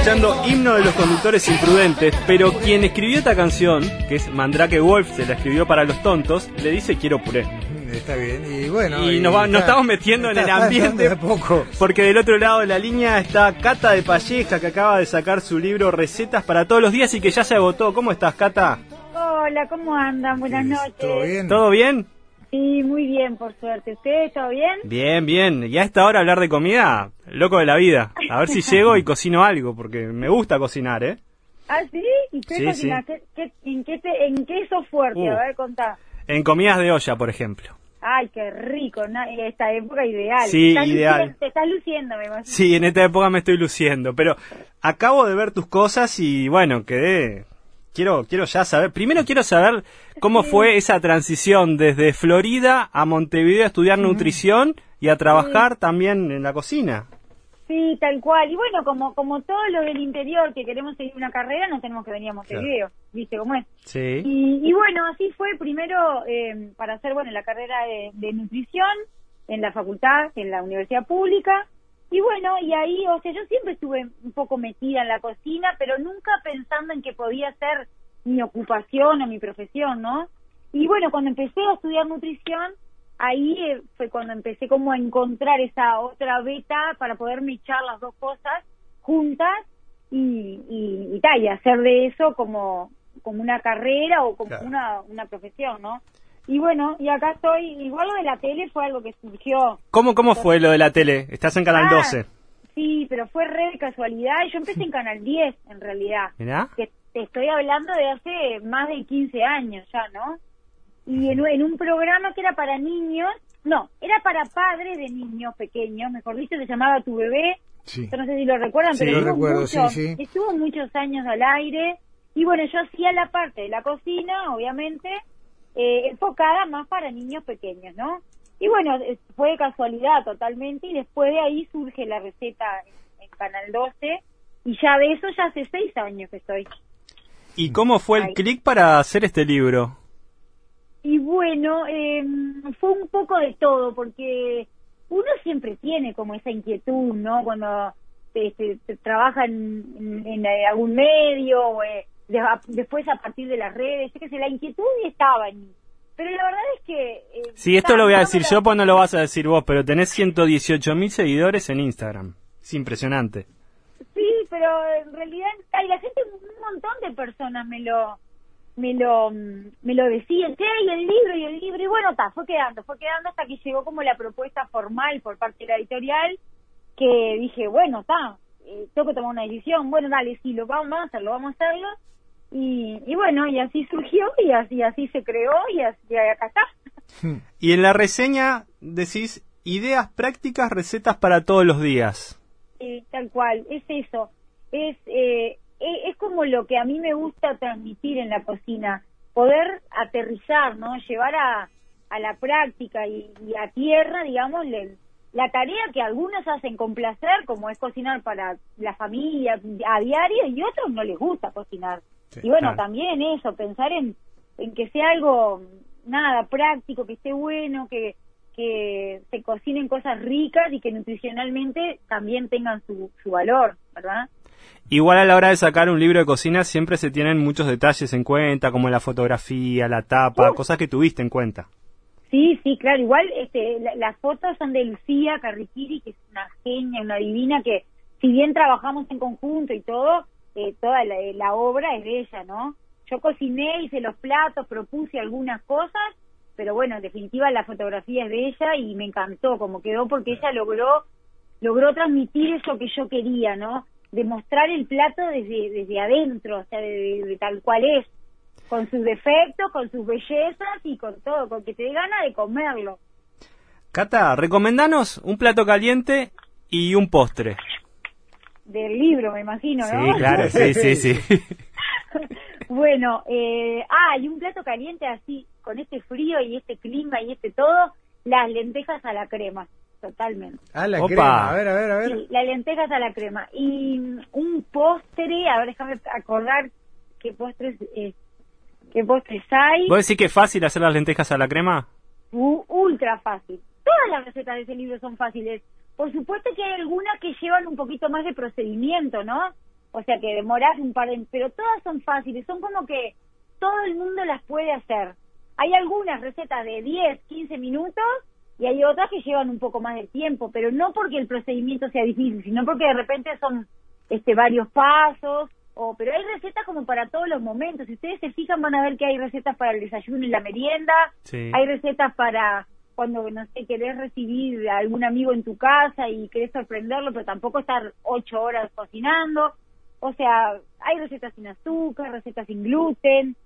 escuchando Himno de los Conductores Imprudentes, pero quien escribió esta canción, que es Mandrake Wolf, se la escribió para los tontos, le dice quiero puré. Está bien, y bueno. Y, nos, estamos metiendo en el ambiente. Poco. Porque del otro lado de la línea está Cata de Palleja, que acaba de sacar su libro Recetas para todos los días y que ya se agotó. ¿Cómo estás, Cata? Hola, ¿cómo andan? Buenas noches. ¿Todo bien? ¿Todo bien? Sí, muy bien, por suerte. ¿Ustedes todo bien? Bien, bien. Y a esta hora hablar de comida, loco de la vida. A ver si llego y cocino algo, porque me gusta cocinar, ¿eh? ¿Ah, sí? ¿Y qué cocinas? en, qué en qué sos fuerte? Uh. a ver, contá. En comidas de olla, por ejemplo. Ay, qué rico, ¿no? esta época ideal. Sí, ideal. te estás luciendo, me imagino. Sí, en esta época me estoy luciendo, pero acabo de ver tus cosas y bueno, quedé quiero, quiero ya saber, primero quiero saber cómo fue esa transición desde Florida a Montevideo a estudiar nutrición y a trabajar también en la cocina. Sí, tal cual. Y bueno, como como todos los del interior que queremos seguir una carrera, no tenemos que venir a Montevideo, ¿viste cómo es? Sí. Y, bueno, así fue primero eh, para hacer, bueno, la carrera de, de nutrición en la facultad, en la universidad pública, y bueno, y ahí, o sea, yo siempre estuve un poco metida en la cocina, pero nunca pensando en que podía ser mi ocupación o mi profesión, ¿no? Y bueno, cuando empecé a estudiar nutrición, ahí eh, fue cuando empecé como a encontrar esa otra beta para poder echar las dos cosas juntas y, y, y, y hacer de eso como, como una carrera o como una, una profesión, ¿no? Y bueno, y acá estoy, igual lo de la tele fue algo que surgió. ¿Cómo, cómo fue lo de la tele? Estás en Canal 12. Ah, sí, pero fue re de casualidad. Yo empecé en Canal 10, en realidad. ¿Mirá? Que te estoy hablando de hace más de 15 años ya, ¿no? Y en, en un programa que era para niños, no, era para padres de niños pequeños, mejor dicho, se llamaba Tu Bebé. Sí. Yo no sé si lo recuerdan, sí, pero lo recuerdo, sí, sí. estuvo muchos años al aire. Y bueno, yo hacía la parte de la cocina, obviamente, eh, enfocada más para niños pequeños, ¿no? Y bueno, fue de casualidad totalmente y después de ahí surge la receta en, Canal 12 y ya de eso ya hace seis años que estoy. ¿Y cómo fue el clic para hacer este libro? Y bueno, em, fue un poco de todo, porque uno siempre tiene como esa inquietud, ¿no? Cuando este, trabaja en, en, algún medio o, eh, después a partir de las redes, que la inquietud estaba en mí. Pero la verdad es que... Eh, sí, esto lo voy a decir yo, pues no lo vas a decir vos, pero tenés 118 mil seguidores en Instagram. Es impresionante. Sí, pero en realidad hay la gente, un montón de personas me lo me lo me lo decían, ¿qué hay el libro y el libro? Y bueno, está, fue quedando, fue quedando hasta que llegó como la propuesta formal por parte de la editorial, que dije, bueno, está, eh, tengo que tomar una decisión, bueno, dale, sí, lo vamos a hacerlo, vamos a hacerlo, y, bueno, y así surgió y así, así se creó y así acá está. Y en la reseña decís ideas prácticas, recetas para todos los días. tal cual, es eso. Es, eh, e, es como lo que a mí me gusta transmitir en la cocina, poder aterrizar, ¿no? Llevar a, a la práctica y, a tierra, digamos, la tarea que algunos hacen con placer, como es cocinar para la familia a diario, y otros no les gusta cocinar y bueno, también eso, pensar en, en que sea algo, nada, práctico, que esté bueno, que, que se cocinen cosas ricas y que nutricionalmente también tengan su, su valor, ¿verdad? Igual a la hora de sacar un libro de cocina siempre se tienen muchos detalles en cuenta, como la fotografía, la tapa, cosas que tuviste en cuenta. Sí, sí, claro. Igual este, las fotos son de Lucía Carriquiri, que es una genia, una divina, que si bien trabajamos en conjunto y todo, eh, toda la, obra es de ella, ¿no? Yo cociné, hice los platos, propuse algunas cosas, pero bueno, en definitiva la fotografía es de ella y me encantó como quedó porque ella logró logró transmitir eso que yo quería, ¿no? Demostrar el plato desde desde adentro, o sea, de, tal cual es, con sus defectos, con sus bellezas y con todo, con que te dé gana de comerlo. Cata, recomendanos un plato caliente y un postre del libro, me imagino, ¿no? Sí, claro, sí, sí, sí. bueno, eh, ah, y un plato caliente así, con este frío y este clima y este todo, las lentejas a la crema, totalmente. Ah, la crema, a ver, a ver, a ver. Sí, las lentejas a la crema. Y un postre, a ver, déjame acordar qué postres, eh, qué postres hay. ¿Vos decís que es fácil hacer las lentejas a la crema? ultra fácil. Todas las recetas de ese libro son fáciles por supuesto que hay algunas que llevan un poquito más de procedimiento, ¿no? o sea que demorás un par de... Pero todas son fáciles, son como que todo el mundo las puede hacer. Hay algunas recetas de 10, 15 minutos y hay otras que llevan un poco más de tiempo, pero no porque el procedimiento sea difícil, sino porque de repente son este varios pasos, o pero hay recetas como para todos los momentos. Si ustedes se fijan van a ver que hay recetas para el desayuno y la merienda, hay recetas para cuando, no sé, querés recibir a algún amigo en tu casa y querés sorprenderlo, pero tampoco estar ocho horas cocinando. O sea, hay recetas sin azúcar, recetas sin gluten,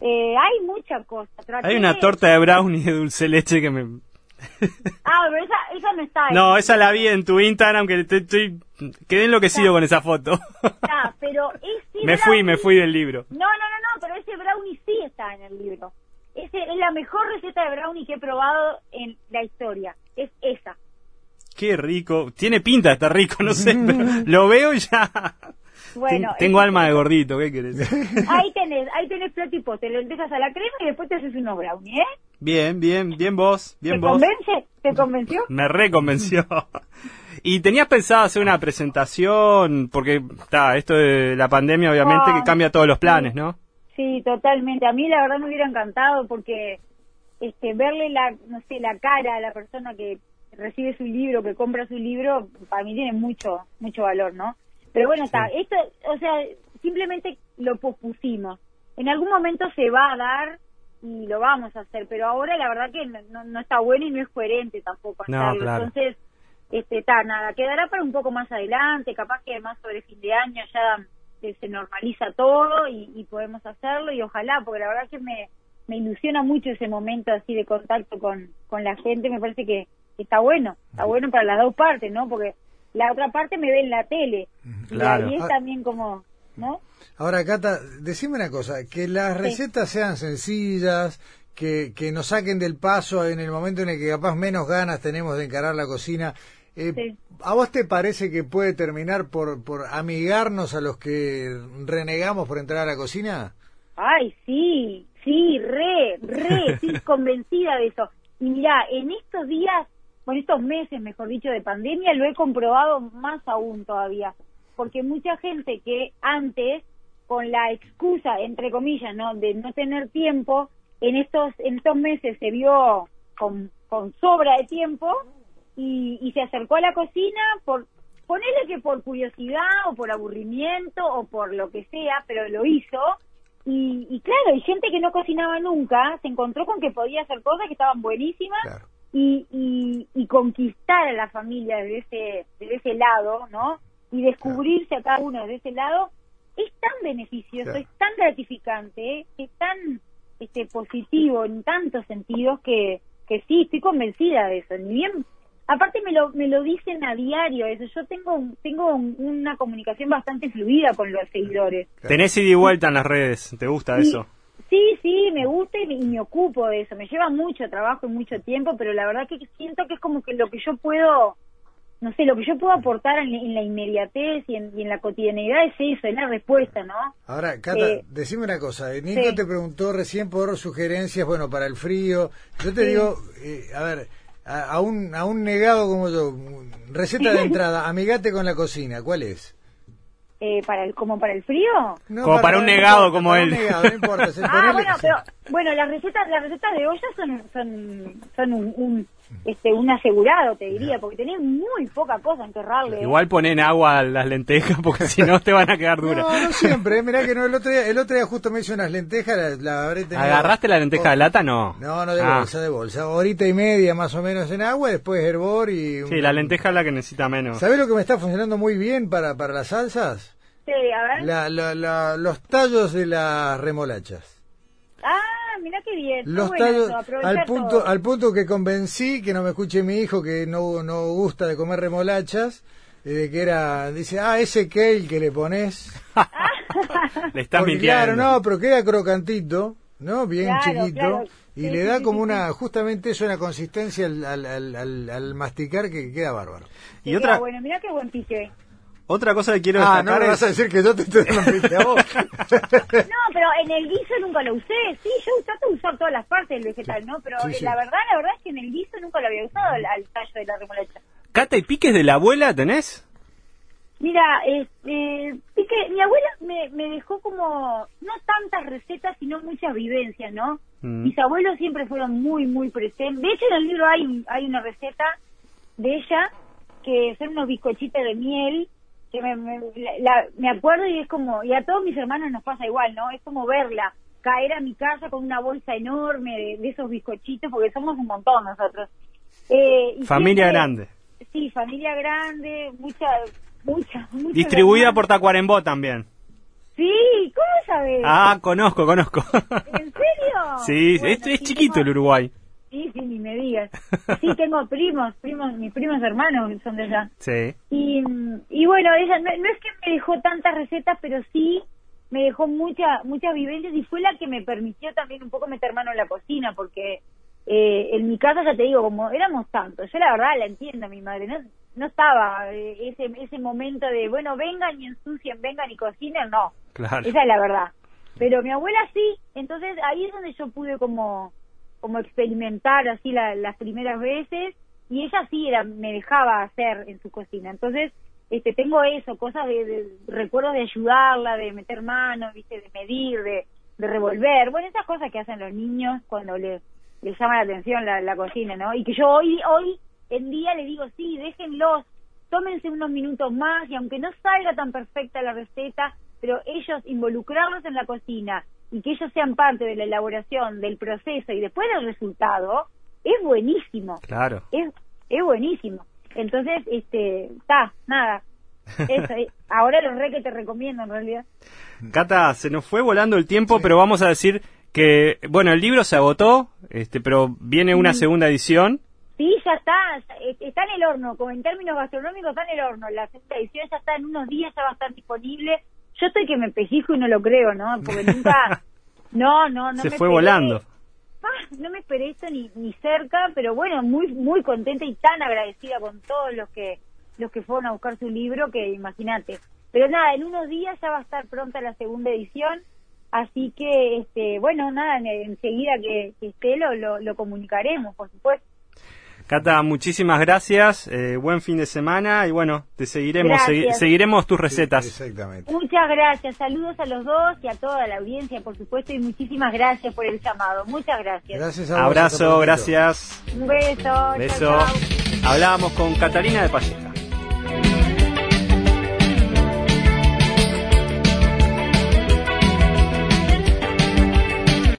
eh, hay mucha cosa. hay una torta de brownie de dulce leche que me... ah, pero esa, esa no está ahí. No, esa la vi en tu Instagram, que estoy, quedé enloquecido con esa foto. ah, pero ese Me fui, me fui del libro. No, no, no, no, pero ese brownie sí está en el libro. La mejor receta de brownie que he probado en la historia. Es esa. Qué rico. Tiene pinta, está rico, no sé, pero lo veo y ya. Bueno, tengo alma de gordito, ¿qué querés? Ahí tenés, ahí tenés plato y poste, lo dejas a la crema y después te haces unos brownies, ¿eh? Bien, bien, bien vos, bien ¿Te vos. convence? ¿Te convenció? Me reconvenció. ¿Y tenías pensado hacer una presentación? Porque está, esto de la pandemia obviamente que cambia todos los planes, ¿no? Sí, totalmente. A mí la verdad me hubiera encantado porque este verle la, no sé, la cara a la persona que recibe su libro, que compra su libro, para mí tiene mucho, mucho valor, ¿no? Pero bueno, está, esto, o sea, simplemente lo pospusimos. En algún momento se va a dar y lo vamos a hacer, pero ahora la verdad que no, no está bueno y no es coherente tampoco hacerlo. Entonces, este, está, nada, quedará para un poco más adelante, capaz que más sobre fin de año ya se normaliza todo y, podemos hacerlo y ojalá, porque la verdad que me, me ilusiona mucho ese momento así de contacto con, con la gente, me parece que está bueno, está bueno para las dos partes, ¿no? Porque la otra parte me ve en la tele. Claro. Y es también como, ¿no? Ahora, Cata, decime una cosa, que las recetas sean sencillas, que, que nos saquen del paso en el momento en el que capaz menos ganas tenemos de encarar la cocina. Eh, ¿A vos te parece que puede terminar por, por amigarnos a los que renegamos por entrar a la cocina? Ay, sí, sí, re, re, estoy convencida de eso. Y mira, en estos días con estos meses, mejor dicho, de pandemia, lo he comprobado más aún todavía, porque mucha gente que antes, con la excusa, entre comillas, ¿no? de no tener tiempo, en estos, en estos meses se vio con, con sobra de tiempo y, y se acercó a la cocina por ponerle que por curiosidad o por aburrimiento o por lo que sea, pero lo hizo. Y, y claro, hay gente que no cocinaba nunca, se encontró con que podía hacer cosas que estaban buenísimas y, y, conquistar a la familia desde ese, desde ese lado, ¿no? Y descubrirse a cada uno desde ese lado es tan beneficioso, es tan gratificante, es tan este, positivo en tantos sentidos que, que sí, estoy convencida de eso. Ni bien, aparte me lo, me lo dicen a diario eso, yo tengo, tengo una comunicación bastante fluida con los seguidores. Tenés ida y vuelta en las redes, ¿te gusta eso? Sí, sí, me gusta y me, ocupo de eso. Me lleva mucho trabajo y mucho tiempo, pero la verdad que siento que es como que lo que yo puedo, no sé, lo que yo puedo aportar en, la inmediatez y en, la cotidianidad es eso, es la respuesta, ¿no? Ahora, Cata, eh, decime una cosa. Eh, Nico te preguntó recién por sugerencias, bueno, para el frío. Yo te digo, eh, a ver, a, un, a un negado como yo, receta de entrada, amigate con la cocina, ¿cuál es? eh, para el, como para el frío. como para, un negado como él. ah, bueno, pero bueno, las recetas, las recetas de olla son, son, son un, este, un asegurado, te diría, porque tenés muy poca cosa en que errarle. Igual ponen agua a las lentejas porque si no te van a quedar duras. No, no siempre, eh, mirá que no, el otro día, el otro día justo me hice unas lentejas, la, habré tenido... ¿Agarraste la lenteja de lata? No. No, no de ah. bolsa, de bolsa. Horita y media más o menos en agua, después hervor y... Sí, la lenteja es la que necesita menos. ¿Sabés lo que me está funcionando muy bien para, para las salsas? Sí, a ver. La, la, los tallos de las remolachas. Mira qué bien. Los tallos, al punto, al punto que convencí, que no me escuche mi hijo, que no, no gusta de comer remolachas, eh, de que era, dice, ah, ese kale que le pones. le está mintiendo. Claro, no, pero queda crocantito, ¿no? Bien chiquito. Y le da como una, justamente eso, una consistencia al, al, al, al, masticar que queda bárbaro. y otra... Bueno, mira qué buen pique. Otra cosa que quiero ah, destacar no vas a decir que yo te estoy dando a vos. no, pero en el guiso nunca lo usé. Sí, yo trato de usar todas las partes del vegetal, ¿no? Pero la verdad, la verdad es que en el guiso nunca lo había usado al, tallo de la remolacha. ¿Cata y piques de la abuela tenés? Mira, este, piques que mi abuela me, me dejó como, no tantas recetas, sino muchas vivencias, ¿no? Mm. Mis abuelos siempre fueron muy, muy presentes. De hecho, en el libro hay, hay una receta de ella que son unos bizcochitos de miel que me, me, la- me acuerdo y es como, y a todos mis hermanos nos pasa igual, ¿no? Es como verla caer a mi casa con una bolsa enorme de, de esos bizcochitos, porque somos un montón nosotros. Eh, y Familia siempre- grande. Sí, familia grande, mucha, mucha, mucha. Distribuida por Tacuarembó también. Sí, ¿cómo sabes? Ah, conozco, conozco. ¿En serio? Sí, Bueno, es, chiquito el Uruguay. Sí, sí, ni me digas. Sí, tengo primos, primos, mis primos hermanos son de allá. Sí. Y, y bueno, ella no, no es que me dejó tantas recetas, pero sí me dejó mucha, muchas vivencias y fue la que me permitió también un poco meter mano en la cocina, porque eh, en mi casa, ya te digo, como éramos tantos, yo la verdad la entiendo, mi madre, no, no estaba eh, ese, ese momento de, bueno, vengan y ensucien, vengan y cocinen, no, Claro. esa es la verdad. Pero mi abuela sí, entonces ahí es donde yo pude como, como experimentar así la- las primeras veces y ella sí era, me dejaba hacer en su cocina. Entonces, este, tengo eso, cosas de, de- recuerdos de ayudarla, de meter mano, viste, de medir, de, de revolver, bueno, esas cosas que hacen los niños cuando les, llama la atención la, la cocina, ¿no? Y que yo hoy, hoy en día le digo, sí, déjenlos, tómense unos minutos más y aunque no salga tan perfecta la receta, pero ellos involucrarlos en la cocina y que ellos sean parte de la elaboración del proceso y después del resultado, es buenísimo, Claro. es, es buenísimo. Entonces, este, está, nada. Eso, eh, ahora lo re que te recomiendo en realidad. Cata, se nos fue volando el tiempo, pero vamos a decir que, bueno, el libro se agotó, este, pero viene una segunda edición. Sí, ya está, eh, está en el horno, como en términos gastronómicos está en el horno, la segunda edición ya está en unos días, ya va a estar disponible. Yo estoy que me pellizco y no lo creo, ¿no? Porque nunca, no, no, no se me fue esperé. volando. Ah, no me esperé esto ni, ni cerca, pero bueno, muy muy contenta y tan agradecida con todos los que los que fueron a buscar su libro que imagínate. Pero nada, en unos días ya va a estar pronta la segunda edición, así que este bueno, nada, en- enseguida que, que esté lo, lo, lo comunicaremos, por supuesto. Cata, muchísimas gracias, eh, buen fin de semana y bueno, te seguiremos, segui- seguiremos tus recetas. Exactamente. Muchas gracias, saludos a los dos y a toda la audiencia, por supuesto, y muchísimas gracias por el llamado. Muchas gracias. Gracias a vos, Abrazo, gracias. Un beso. chau, Beso. chau. Hablábamos con Catalina de Palleja.